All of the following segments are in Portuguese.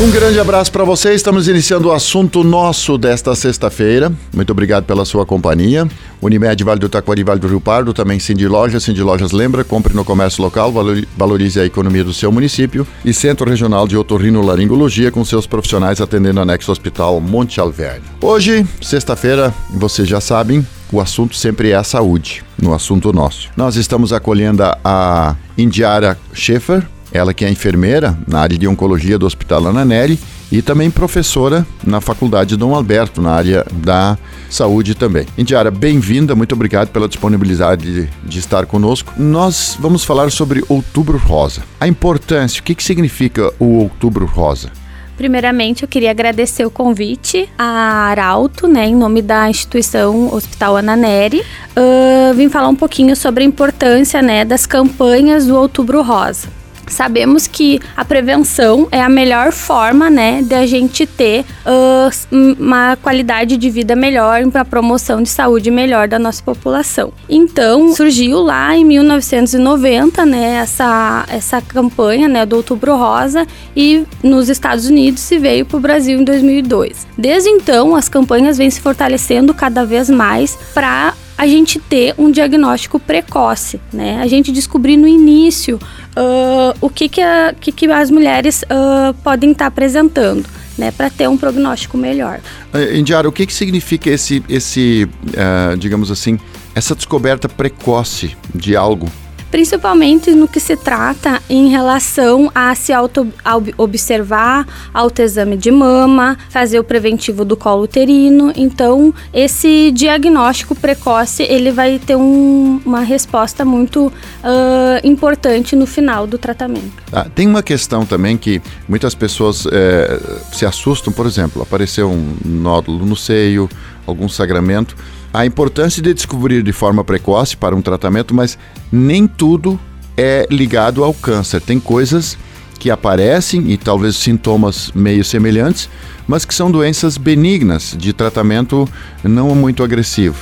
Um grande abraço para você. Estamos iniciando o assunto nosso desta sexta-feira. Muito obrigado pela sua companhia. Unimed Vale do Taquari, Vale do Rio Pardo, também Cindy Lojas. Cindy Lojas lembra, compre no comércio local, valorize a economia do seu município. E Centro Regional de Otorrino Laringologia, com seus profissionais atendendo anexo Hospital Monte Alverne. Hoje, sexta-feira, vocês já sabem, o assunto sempre é a saúde, no assunto nosso. Nós estamos acolhendo a Indiara Schaefer, ela que é enfermeira na área de oncologia do Hospital Ana Neri e também professora na Faculdade Dom Alberto, na área da saúde também. Indiara, bem-vinda, muito obrigado pela disponibilidade de, de, estar conosco. Nós vamos falar sobre Outubro Rosa. A importância, o que, que significa o Outubro Rosa? Primeiramente, eu queria agradecer o convite à Arauto, né, em nome da instituição Hospital Ana Neri. Uh, vim falar um pouquinho sobre a importância, né, das campanhas do Outubro Rosa. Sabemos que a prevenção é a melhor forma, né, de a gente ter uh, uma qualidade de vida melhor, uma promoção de saúde melhor da nossa população. Então, surgiu lá em 1990, né, essa, essa campanha, né, do Outubro Rosa e nos Estados Unidos se veio para o Brasil em 2002. Desde então, as campanhas vêm se fortalecendo cada vez mais para a gente ter um diagnóstico precoce, né? A gente descobrir no início uh, o que, que, a, que, que as mulheres uh, podem estar tá apresentando. Né, para ter um prognóstico melhor. Uh, Indiara, o que, que significa esse, esse uh, digamos assim, essa descoberta precoce de algo principalmente no que se trata em relação a se auto-observar, autoexame de mama, fazer o preventivo do colo uterino. Então, esse diagnóstico precoce, ele vai ter um, uma resposta muito uh, importante no final do tratamento. Ah, tem uma questão também que muitas pessoas é, se assustam, por exemplo, apareceu um nódulo no seio, algum sagramento a importância de descobrir de forma precoce para um tratamento, mas nem tudo é ligado ao câncer. Tem coisas que aparecem e talvez sintomas meio semelhantes, mas que são doenças benignas de tratamento não muito agressivo.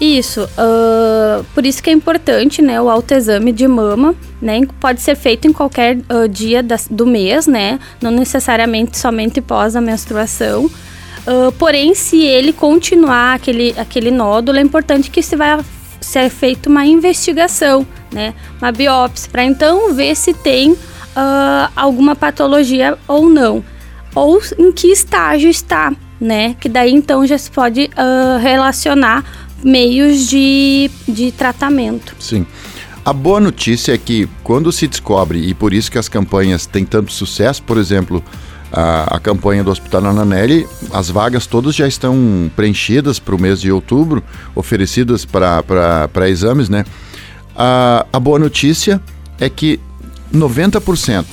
Isso, uh, por isso que é importante, né, o autoexame de mama, né, pode ser feito em qualquer uh, dia do mês, né, não necessariamente somente pós a menstruação, Uh, porém, se ele continuar aquele, aquele nódulo, é importante que se vai ser feita uma investigação, né? Uma biópsia, para então ver se tem uh, alguma patologia ou não. Ou em que estágio está, né? Que daí então já se pode uh, relacionar meios de, de tratamento. Sim. A boa notícia é que quando se descobre, e por isso que as campanhas têm tanto sucesso, por exemplo, a, a campanha do Hospital Ananelli, as vagas todas já estão preenchidas para o mês de outubro, oferecidas para exames, né? A, a boa notícia é que 90%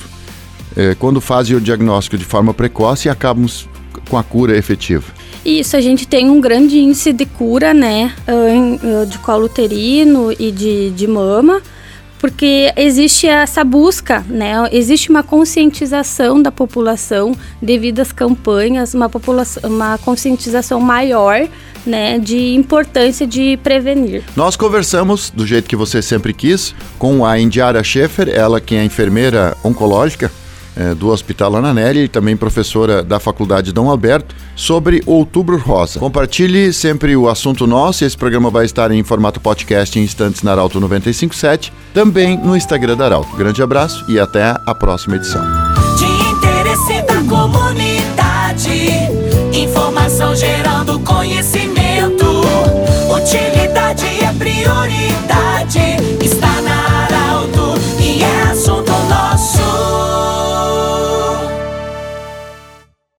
é, quando fazem o diagnóstico de forma precoce acabam com a cura efetiva. Isso, a gente tem um grande índice de cura, né, de colo uterino e de, de mama porque existe essa busca, né? Existe uma conscientização da população devido às campanhas, uma uma conscientização maior, né, de importância de prevenir. Nós conversamos do jeito que você sempre quis com a Indiara Schaefer, ela que é enfermeira oncológica é, do Hospital Ananelli e também professora da Faculdade Dom Alberto, sobre Outubro Rosa. Compartilhe sempre o assunto nosso. Esse programa vai estar em formato podcast em instantes na Arauto 957, também no Instagram da Arauto. Grande abraço e até a próxima edição. De interesse da comunidade, informação gerando conhecimento, utilidade é prioridade.